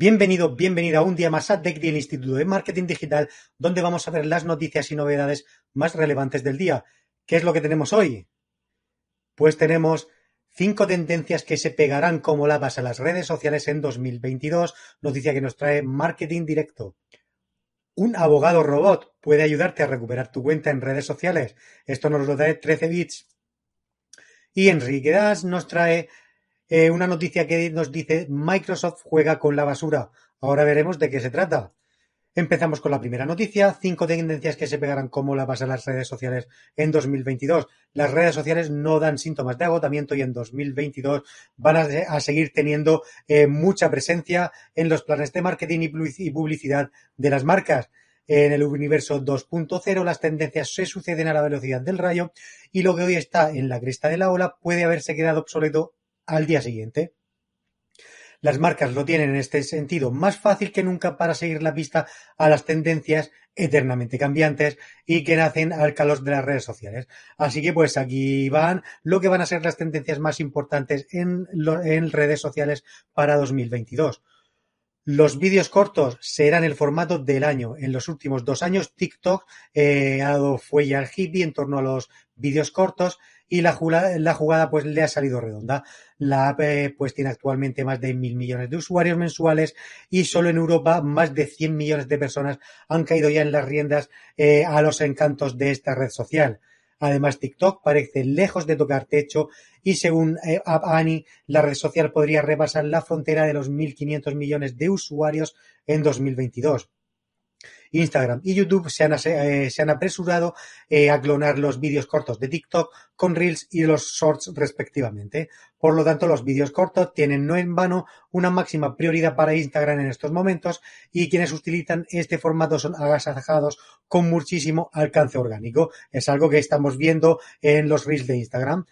Bienvenido, bienvenida un día más a DEC del Instituto de Marketing Digital, donde vamos a ver las noticias y novedades más relevantes del día. ¿Qué es lo que tenemos hoy? Pues tenemos cinco tendencias que se pegarán como lavas a las redes sociales en 2022, noticia que nos trae Marketing Directo. Un abogado robot puede ayudarte a recuperar tu cuenta en redes sociales. Esto nos lo trae 13 bits. Y Enrique Das nos trae eh, una noticia que nos dice Microsoft juega con la basura. Ahora veremos de qué se trata. Empezamos con la primera noticia, cinco tendencias que se pegarán como la a las redes sociales en 2022. Las redes sociales no dan síntomas de agotamiento y en 2022 van a, seguir teniendo eh, mucha presencia en los planes de marketing y publicidad de las marcas. En el universo 2.0 las tendencias se suceden a la velocidad del rayo y lo que hoy está en la cresta de la ola puede haberse quedado obsoleto al día siguiente. Las marcas lo tienen en este sentido más fácil que nunca para seguir la pista a las tendencias eternamente cambiantes y que nacen al calor de las redes sociales. Así que pues aquí van lo que van a ser las tendencias más importantes en, redes sociales para 2022. Los vídeos cortos serán el formato del año. En los últimos dos años, TikTok eh, ha dado fuelle al hippie en torno a los vídeos cortos y la jugada, la jugada pues le ha salido redonda. La app eh, pues tiene actualmente más de mil millones de usuarios mensuales y solo en Europa más de 100 millones de personas han caído ya en las riendas eh, a los encantos de esta red social. Además, TikTok parece lejos de tocar techo y según eh, Annie, la red social podría rebasar la frontera de los 1.500 millones de usuarios en 2022. Instagram y YouTube se han, eh, apresurado eh, a clonar los vídeos cortos de TikTok con Reels y los Shorts respectivamente. Por lo tanto, los vídeos cortos tienen no en vano una máxima prioridad para Instagram en estos momentos y quienes utilizan este formato son agasajados con muchísimo alcance orgánico. Es algo que estamos viendo en los Reels de Instagram.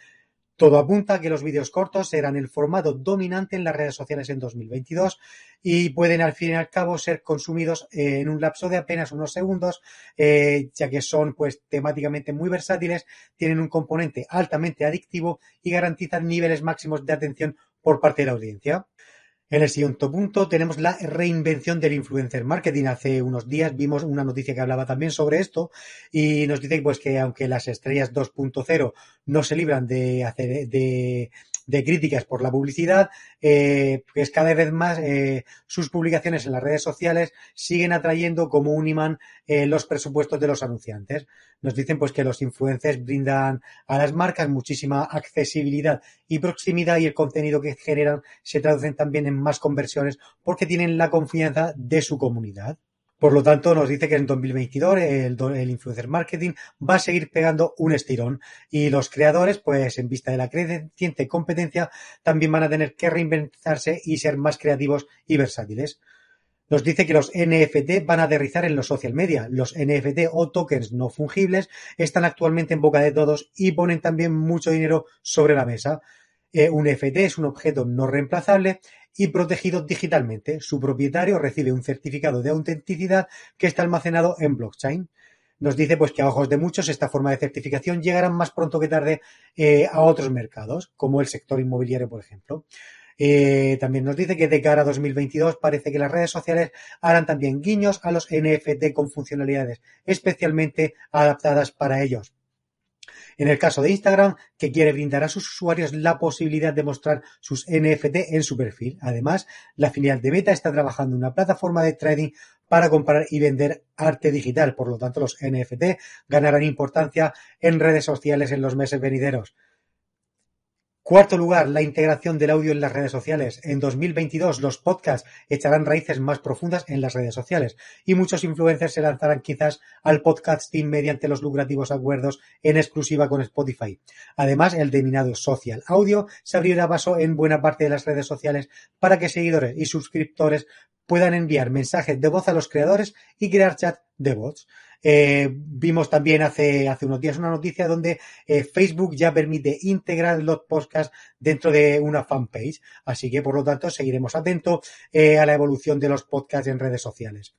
Todo apunta a que los vídeos cortos serán el formato dominante en las redes sociales en 2022 y pueden al fin y al cabo ser consumidos en un lapso de apenas unos segundos, eh, ya que son pues temáticamente muy versátiles, tienen un componente altamente adictivo y garantizan niveles máximos de atención por parte de la audiencia. En el siguiente punto tenemos la reinvención del influencer marketing. Hace unos días vimos una noticia que hablaba también sobre esto y nos dice pues que aunque las estrellas 2.0 no se libran de hacer de de críticas por la publicidad, eh, pues cada vez más eh, sus publicaciones en las redes sociales siguen atrayendo como un imán eh, los presupuestos de los anunciantes. Nos dicen pues que los influencers brindan a las marcas muchísima accesibilidad y proximidad y el contenido que generan se traducen también en más conversiones porque tienen la confianza de su comunidad. Por lo tanto, nos dice que en 2022 el, el, influencer marketing va a seguir pegando un estirón y los creadores, pues en vista de la creciente competencia, también van a tener que reinventarse y ser más creativos y versátiles. Nos dice que los NFT van a aterrizar en los social media. Los NFT o tokens no fungibles están actualmente en boca de todos y ponen también mucho dinero sobre la mesa. Eh, un NFT es un objeto no reemplazable y protegido digitalmente. Su propietario recibe un certificado de autenticidad que está almacenado en blockchain. Nos dice pues que a ojos de muchos esta forma de certificación llegará más pronto que tarde eh, a otros mercados, como el sector inmobiliario, por ejemplo. Eh, también nos dice que de cara a 2022 parece que las redes sociales harán también guiños a los NFT con funcionalidades especialmente adaptadas para ellos. En el caso de Instagram, que quiere brindar a sus usuarios la posibilidad de mostrar sus NFT en su perfil. Además, la filial de Meta está trabajando en una plataforma de trading para comprar y vender arte digital. Por lo tanto, los NFT ganarán importancia en redes sociales en los meses venideros. Cuarto lugar, la integración del audio en las redes sociales. En 2022 los podcasts echarán raíces más profundas en las redes sociales y muchos influencers se lanzarán quizás al podcasting mediante los lucrativos acuerdos en exclusiva con Spotify. Además, el denominado social audio se abrirá paso en buena parte de las redes sociales para que seguidores y suscriptores puedan enviar mensajes de voz a los creadores y crear chat de bots. Eh, vimos también hace, hace unos días una noticia donde eh, Facebook ya permite integrar los podcasts dentro de una fanpage. Así que, por lo tanto, seguiremos atentos eh, a la evolución de los podcasts en redes sociales.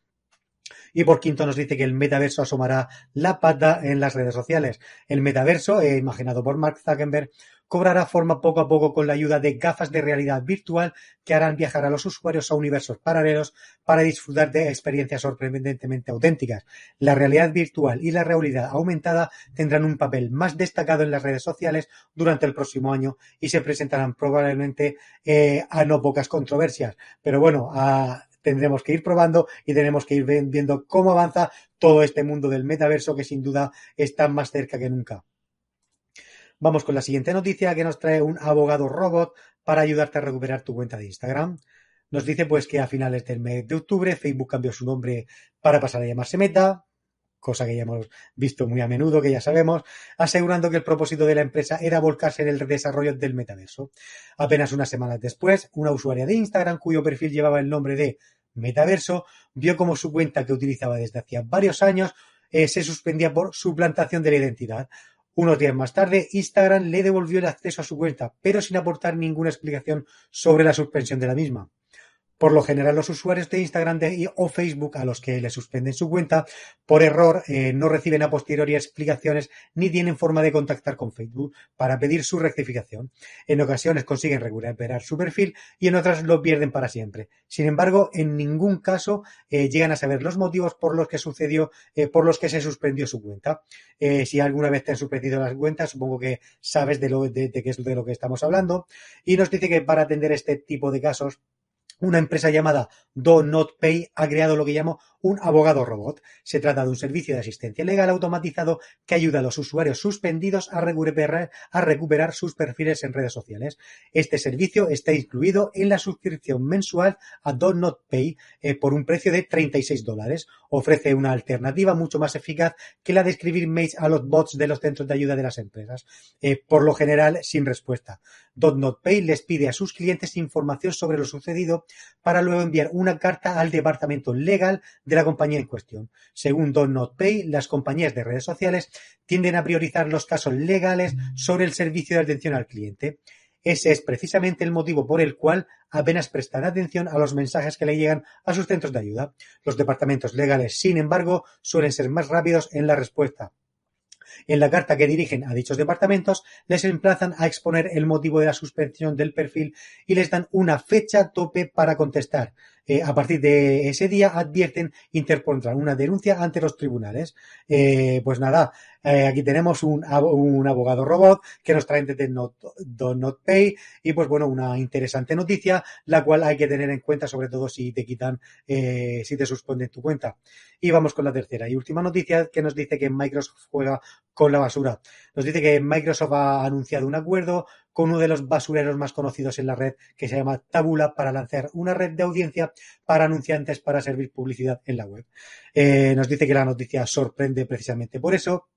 Y por quinto nos dice que el metaverso asomará la pata en las redes sociales. El metaverso, imaginado por Mark Zuckerberg, cobrará forma poco a poco con la ayuda de gafas de realidad virtual que harán viajar a los usuarios a universos paralelos para disfrutar de experiencias sorprendentemente auténticas. La realidad virtual y la realidad aumentada tendrán un papel más destacado en las redes sociales durante el próximo año y se presentarán probablemente eh, a no pocas controversias. Pero bueno, tendremos que ir probando y tenemos que ir viendo cómo avanza todo este mundo del metaverso que sin duda está más cerca que nunca. Vamos con la siguiente noticia que nos trae un abogado robot para ayudarte a recuperar tu cuenta de Instagram. Nos dice pues que a finales del mes de octubre Facebook cambió su nombre para pasar a llamarse Meta, cosa que ya hemos visto muy a menudo, que ya sabemos, asegurando que el propósito de la empresa era volcarse en el desarrollo del metaverso. Apenas unas semanas después, una usuaria de Instagram cuyo perfil llevaba el nombre de Metaverso vio como su cuenta que utilizaba desde hacía varios años eh, se suspendía por suplantación de la identidad, unos días más tarde, Instagram le devolvió el acceso a su cuenta, pero sin aportar ninguna explicación sobre la suspensión de la misma. Por lo general, los usuarios de Instagram o Facebook a los que le suspenden su cuenta por error eh, no reciben a posteriori explicaciones ni tienen forma de contactar con Facebook para pedir su rectificación. En ocasiones consiguen recuperar su perfil y en otras lo pierden para siempre. Sin embargo, en ningún caso eh, llegan a saber los motivos por los que sucedió, eh, por los que se suspendió su cuenta. si alguna vez te han suspendido las cuentas, supongo que sabes de, lo, de qué es de lo que estamos hablando. Y nos dice que para atender este tipo de casos, una empresa llamada Do Not Pay ha creado lo que llamo un abogado robot. Se trata de un servicio de asistencia legal automatizado que ayuda a los usuarios suspendidos a recuperar, a recuperar sus perfiles en redes sociales. Este servicio está incluido en la suscripción mensual a Do Not Pay eh, por un precio de 36 dólares. Ofrece una alternativa mucho más eficaz que la de escribir mails a los bots de los centros de ayuda de las empresas, eh, por lo general sin respuesta. Do Not Pay les pide a sus clientes información sobre lo sucedido para luego enviar una carta al departamento legal de la compañía en cuestión. Según Don Not Pay, las compañías de redes sociales tienden a priorizar los casos legales sobre el servicio de atención al cliente. Ese es precisamente el motivo por el cual apenas prestan atención a los mensajes que le llegan a sus centros de ayuda. Los departamentos legales, sin embargo, suelen ser más rápidos en la respuesta. En la carta que dirigen a dichos departamentos, les emplazan a exponer el motivo de la suspensión del perfil y les dan una fecha tope para contestar. Eh, a partir de ese día advierten interpondrán una denuncia ante los tribunales. Eh, pues nada, eh, aquí tenemos un, abogado robot que nos trae de not, not Pay y pues bueno, una interesante noticia, la cual hay que tener en cuenta sobre todo si te quitan, si te suspenden tu cuenta. Y vamos con la tercera y última noticia que nos dice que Microsoft juega con la basura. Nos dice que Microsoft ha anunciado un acuerdo con uno de los basureros más conocidos en la red que se llama Tabula para lanzar una red de audiencia para anunciantes para servir publicidad en la web. Eh, nos dice que la noticia sorprende precisamente por eso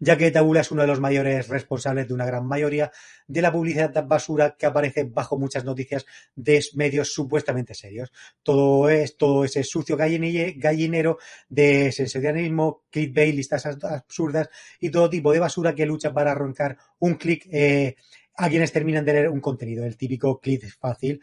ya que Tabula es uno de los mayores responsables de una gran mayoría de la publicidad basura que aparece bajo muchas noticias de medios supuestamente serios. Todo es todo ese sucio gallinero de sensacionalismo, clickbait, listas absurdas y todo tipo de basura que lucha para arrancar un clic eh, a quienes terminan de leer un contenido, el típico clic fácil.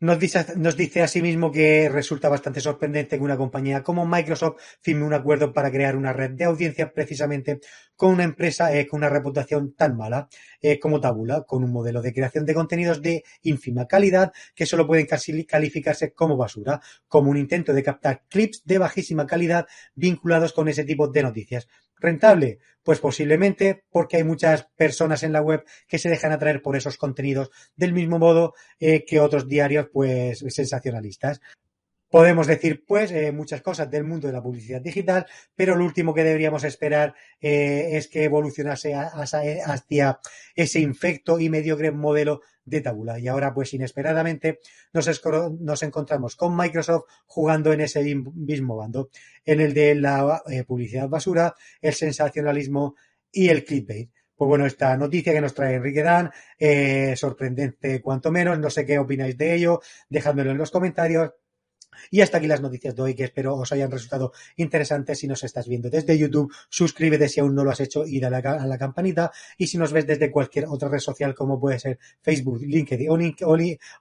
Nos dice, nos dice asimismo que resulta bastante sorprendente que una compañía como Microsoft firme un acuerdo para crear una red de audiencia precisamente con una empresa eh, con una reputación tan mala eh, como Tabula, con un modelo de creación de contenidos de ínfima calidad que solo pueden calificarse como basura, como un intento de captar clips de bajísima calidad vinculados con ese tipo de noticias. ¿Rentable? Pues posiblemente porque hay muchas personas en la web que se dejan atraer por esos contenidos del mismo modo eh, que otros diarios pues sensacionalistas. Podemos decir, pues, eh, muchas cosas del mundo de la publicidad digital, pero lo último que deberíamos esperar eh, es que evolucionase hacia ese infecto y mediocre modelo de tabula. Y ahora, pues, inesperadamente nos, encontramos con Microsoft jugando en ese mismo bando, en el de la eh, publicidad basura, el sensacionalismo y el clickbait. Pues bueno, esta noticia que nos trae Enrique Dan, sorprendente cuanto menos, no sé qué opináis de ello, dejádmelo en los comentarios Y hasta aquí las noticias de hoy que espero os hayan resultado interesantes. Si nos estás viendo desde YouTube, suscríbete si aún no lo has hecho y dale a la campanita. Y si nos ves desde cualquier otra red social como puede ser Facebook, LinkedIn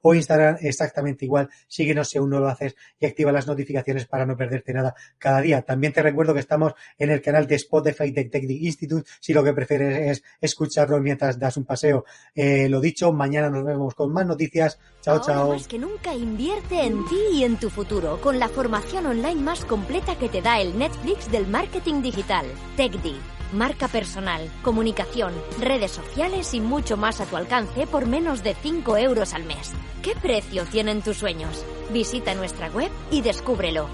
o Instagram, exactamente igual, síguenos si aún no lo haces y activa las notificaciones para no perderte nada cada día. También te recuerdo que estamos en el canal de Spotify de Tech Institute si lo que prefieres es escucharlo mientras das un paseo. Eh, lo dicho, mañana nos vemos con más noticias. Chao, Ahora chao. Más que nunca invierte en ti y en tu futuro con la formación online más completa que te da el Netflix del marketing digital. TechD. Marca personal, comunicación, redes sociales y mucho más a tu alcance por menos de 5 euros al mes. ¿Qué precio tienen tus sueños? Visita nuestra web y descúbrelo.